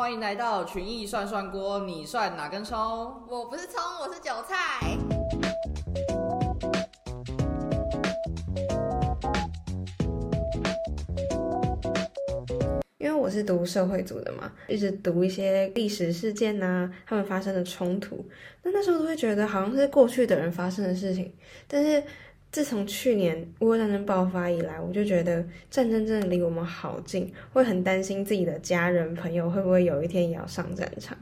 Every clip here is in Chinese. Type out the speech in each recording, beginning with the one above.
欢迎来到群艺涮涮锅，你涮哪根葱？我不是葱，我是韭菜。因为我是读社会组的嘛，一直读一些历史事件呐、他们发生的冲突，那那时候都会觉得好像是过去的人发生的事情，但是自从去年乌俄战争爆发以来，我就觉得战争真的离我们好近，会很担心自己的家人朋友会不会有一天也要上战场。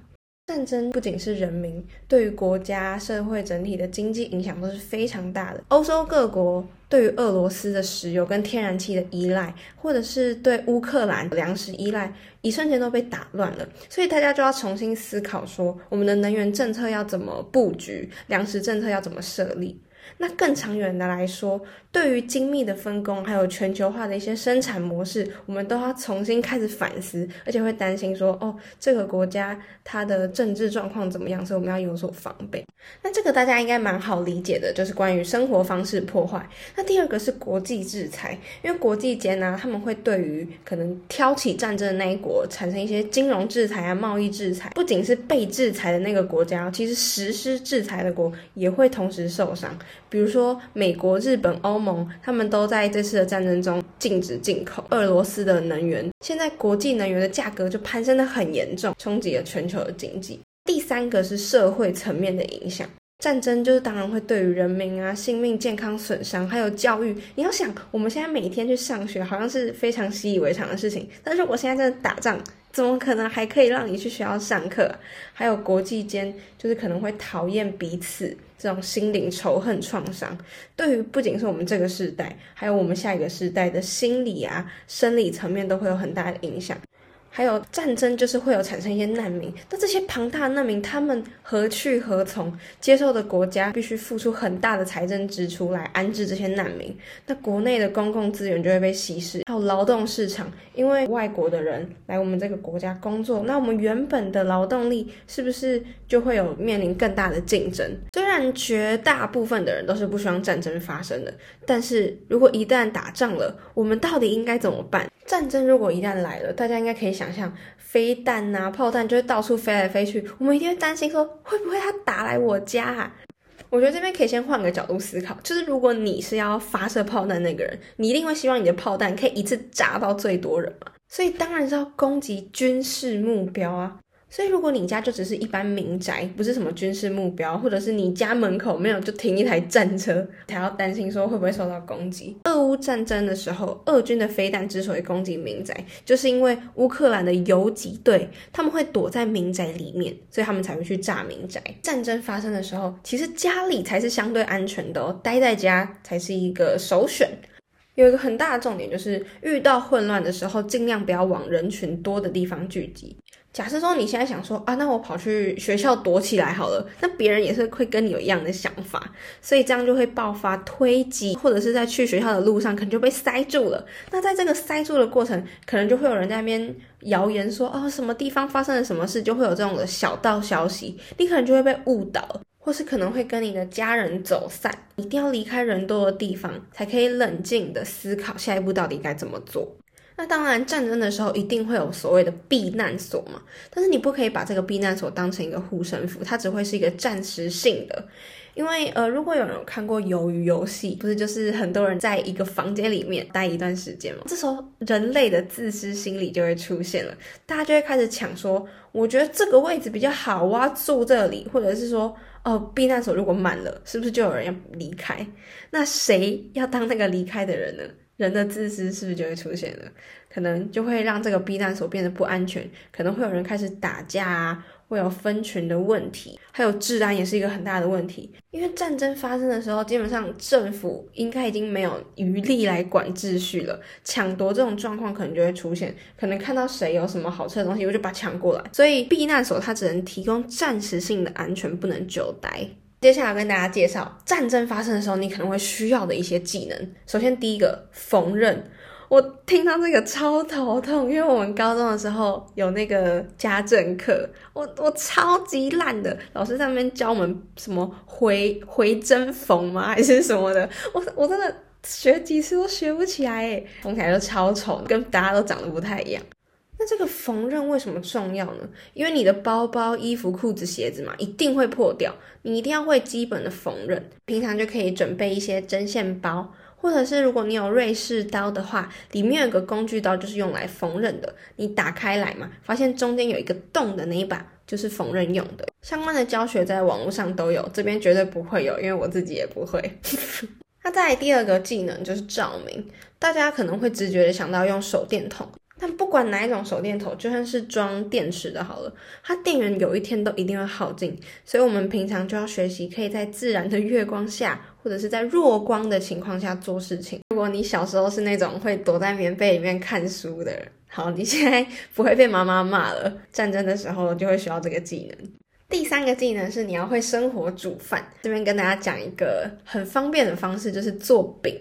战争不仅是人民对于国家社会整体的经济影响都是非常大的。欧洲各国对于俄罗斯的石油跟天然气的依赖，或者是对乌克兰粮食依赖，一瞬间都被打乱了。所以大家就要重新思考说，我们的能源政策要怎么布局，粮食政策要怎么设立。那更长远的来说，对于精密的分工，还有全球化的一些生产模式，我们都要重新开始反思，而且会担心说，哦，这个国家它的政治状况怎么样，所以我们要有所防备。那这个大家应该蛮好理解的，就是关于生活方式破坏。那第二个是国际制裁，因为国际间呢、他们会对于可能挑起战争的那一国产生一些金融制裁啊、贸易制裁，不仅是被制裁的那个国家，其实实施制裁的国也会同时受伤。比如说，美国、日本、欧盟，他们都在这次的战争中禁止进口俄罗斯的能源。现在国际能源的价格就攀升的很严重，冲击了全球的经济。第三个是社会层面的影响。战争就是当然会对于人民啊性命健康损伤，还有教育。你要想，我们现在每天去上学，好像是非常习以为常的事情。但是我现在真的打仗，怎么可能还可以让你去学校上课？还有国际间，就是可能会讨厌彼此这种心灵仇恨创伤，对于不仅是我们这个时代，还有我们下一个时代的心理啊、生理层面都会有很大的影响。还有战争就是会有产生一些难民，那这些庞大的难民他们何去何从？接受的国家必须付出很大的财政支出来安置这些难民，那国内的公共资源就会被稀释。还有劳动市场，因为外国的人来我们这个国家工作，那我们原本的劳动力是不是就会有面临更大的竞争？虽然绝大部分的人都是不希望战争发生的，但是如果一旦打仗了，我们到底应该怎么办？战争如果一旦来了，大家应该可以想象，飞弹呐、炮弹就会到处飞来飞去，我们一定会担心说，会不会他打来我家啊？我觉得这边可以先换个角度思考，就是如果你是要发射炮弹那个人，你一定会希望你的炮弹可以一次炸到最多人嘛，所以当然是要攻击军事目标啊。所以，如果你家就只是一般民宅，不是什么军事目标，或者是你家门口没有就停一台战车，才要担心说会不会受到攻击。俄乌战争的时候，俄军的飞弹之所以攻击民宅，就是因为乌克兰的游击队他们会躲在民宅里面，所以他们才会去炸民宅。战争发生的时候，其实家里才是相对安全的哦，待在家才是一个首选。有一个很大的重点就是，遇到混乱的时候，尽量不要往人群多的地方聚集。假设说你现在想说啊，那我跑去学校躲起来好了，那别人也是会跟你有一样的想法，所以这样就会爆发推挤，或者是在去学校的路上可能就被塞住了。那在这个塞住的过程，可能就会有人在那边谣言说哦，什么地方发生了什么事，就会有这种的小道消息，你可能就会被误导。或是可能会跟你的家人走散，一定要离开人多的地方，才可以冷静的思考下一步到底该怎么做。那当然，战争的时候一定会有所谓的避难所嘛，但是你不可以把这个避难所当成一个护身符，它只会是一个暂时性的。因为呃，如果有人有看过《鱿鱼游戏》，不是就是很多人在一个房间里面待一段时间嘛，这时候人类的自私心理就会出现了，大家就会开始抢说，我觉得这个位置比较好，我要住这里，或者是说，哦，避难所如果满了，是不是就有人要离开？那谁要当那个离开的人呢？人的自私是不是就会出现了？可能就会让这个避难所变得不安全，可能会有人开始打架啊，会有分群的问题，还有治安也是一个很大的问题。因为战争发生的时候，基本上政府应该已经没有余力来管秩序了，抢夺这种状况可能就会出现，可能看到谁有什么好吃的东西，我就把它抢过来。所以避难所它只能提供暂时性的安全，不能久待。接下来跟大家介绍战争发生的时候你可能会需要的一些技能。首先，第一个缝纫。我听到这个超头痛，因为我们高中的时候有那个家政课，我我超级烂的，老师在那边教我们什么回回针缝吗，还是什么的，我我真的学几次都学不起来，缝起来就超丑，跟大家都长得不太一样。那这个缝纫为什么重要呢？因为你的包包、衣服、裤子、鞋子嘛，一定会破掉，你一定要会基本的缝纫。平常就可以准备一些针线包，或者是如果你有瑞士刀的话，里面有个工具刀就是用来缝纫的。你打开来嘛，发现中间有一个洞的那一把就是缝纫用的。相关的教学在网络上都有，这边绝对不会有，因为我自己也不会。那再来第二个技能就是照明，大家可能会直觉的想到用手电筒。但不管哪一种手电筒，就算是装电池的，好了，它电源有一天都一定会耗尽，所以我们平常就要学习可以在自然的月光下，或者是在弱光的情况下做事情。如果你小时候是那种会躲在棉被里面看书的人，好，你现在不会被妈妈骂了。战争的时候就会需要这个技能。第三个技能是你要会生火煮饭。这边跟大家讲一个很方便的方式，就是做饼。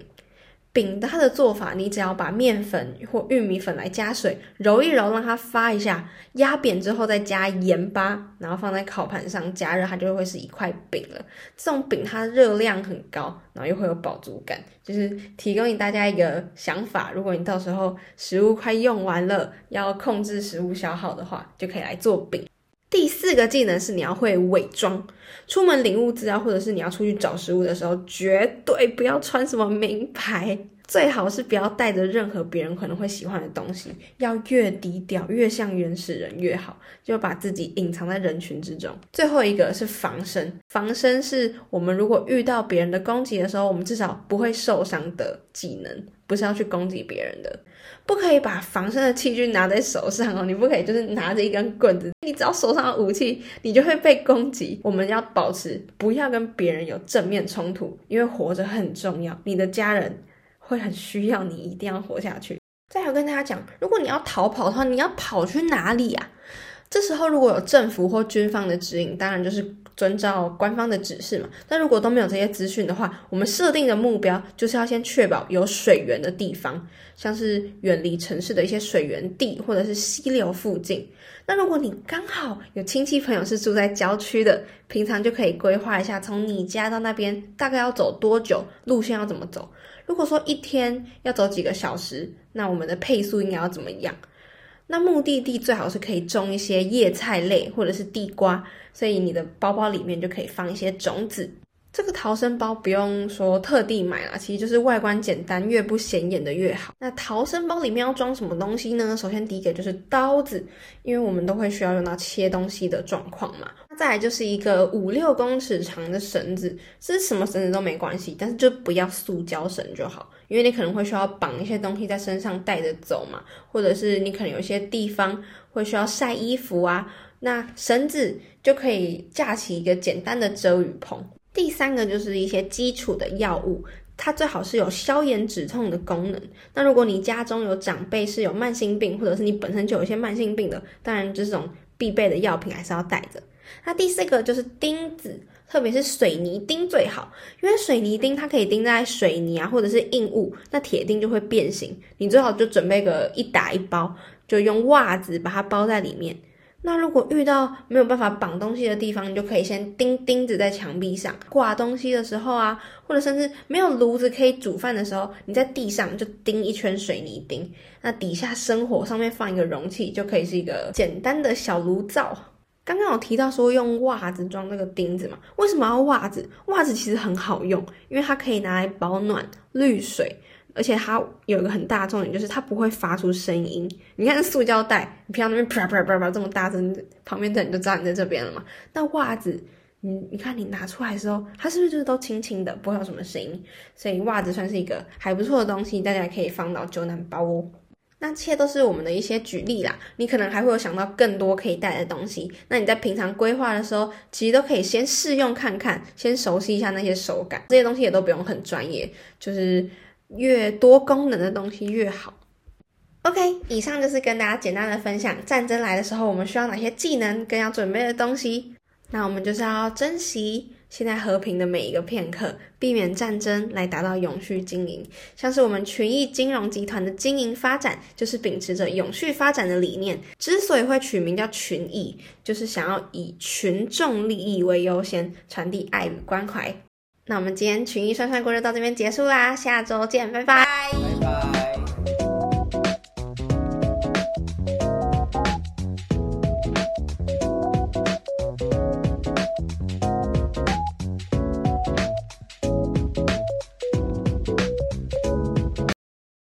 饼它的做法，你只要把面粉或玉米粉来加水揉一揉，让它发一下，压扁之后再加盐巴，然后放在烤盘上加热，它就会是一块饼了。这种饼它热量很高，然后又会有饱足感，就是提供给大家一个想法。如果你到时候食物快用完了，要控制食物消耗的话，就可以来做饼。第四个技能是你要会伪装，出门领物资啊，或者是你要出去找食物的时候，绝对不要穿什么名牌，最好是不要带着任何别人可能会喜欢的东西，要越低调，越像原始人越好，就把自己隐藏在人群之中。最后一个是防身，防身是我们如果遇到别人的攻击的时候，我们至少不会受伤的技能，不是要去攻击别人的。不可以把防身的器具拿在手上哦，你不可以就是拿着一根棍子，只要手上的武器，你就会被攻击。我们要保持不要跟别人有正面冲突，因为活着很重要，你的家人会很需要你，一定要活下去。再有跟大家讲，如果你要逃跑的话，你要跑去哪里呀？这时候如果有政府或军方的指引，当然就是遵照官方的指示嘛。但如果都没有这些资讯的话，我们设定的目标就是要先确保有水源的地方，像是远离城市的一些水源地或者是溪流附近。那如果你刚好有亲戚朋友是住在郊区的，平常就可以规划一下，从你家到那边大概要走多久，路线要怎么走。如果说一天要走几个小时，那我们的配速应该要怎么样？那目的地最好是可以种一些叶菜类或者是地瓜，所以你的包包里面就可以放一些种子。这个逃生包不用说特地买啦，其实就是外观简单，越不显眼的越好。那逃生包里面要装什么东西呢？首先第一个就是刀子，因为我们都会需要用到切东西的状况嘛。再来就是一个五六公尺长的绳子，是什么绳子都没关系，但是就不要塑胶绳就好，因为你可能会需要绑一些东西在身上带着走嘛，或者是你可能有些地方会需要晒衣服啊，那绳子就可以架起一个简单的遮雨棚。第三个就是一些基础的药物，它最好是有消炎止痛的功能。那如果你家中有长辈是有慢性病，或者是你本身就有一些慢性病的，当然这种必备的药品还是要带着。那第四个就是钉子，特别是水泥钉最好，因为水泥钉它可以钉在水泥啊或者是硬物，那铁钉就会变形。你最好就准备个一打一包，就用袜子把它包在里面。那如果遇到没有办法绑东西的地方，你就可以先钉钉子在墙壁上挂东西的时候啊，或者甚至没有炉子可以煮饭的时候，你在地上就钉一圈水泥钉，那底下生火，上面放一个容器，就可以是一个简单的小炉灶。刚刚有提到说用袜子装那个钉子嘛？为什么要袜子？袜子其实很好用，因为它可以拿来保暖、滤水。而且它有一个很大的重点，就是它不会发出声音。你看塑胶袋，你平常那边啪啪啪啪这么大声，旁边的人就知道你在这边了嘛。那袜子，你你看你拿出来的时候，它是不是就是都轻轻的，不会有什么声音？所以袜子算是一个还不错的东西，大家可以放到救难包哦。那这些都是我们的一些举例啦，你可能还会有想到更多可以带的东西。那你在平常规划的时候，其实都可以先试用看看，先熟悉一下那些手感。这些东西也都不用很专业，就是。越多功能的东西越好。OK，以上就是跟大家简单的分享，战争来的时候我们需要哪些技能跟要准备的东西。那我们就是要珍惜现在和平的每一个片刻，避免战争，来达到永续经营。像是我们群益金融集团的经营发展，就是秉持着永续发展的理念。之所以会取名叫群益，就是想要以群众利益为优先，传递爱与关怀。那我们今天群益算算锅就到这边结束啦，下周见，拜拜。